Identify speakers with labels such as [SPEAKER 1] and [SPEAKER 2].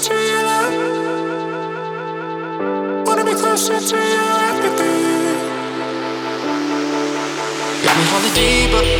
[SPEAKER 1] to. Wanna be closer to you. Got deeper.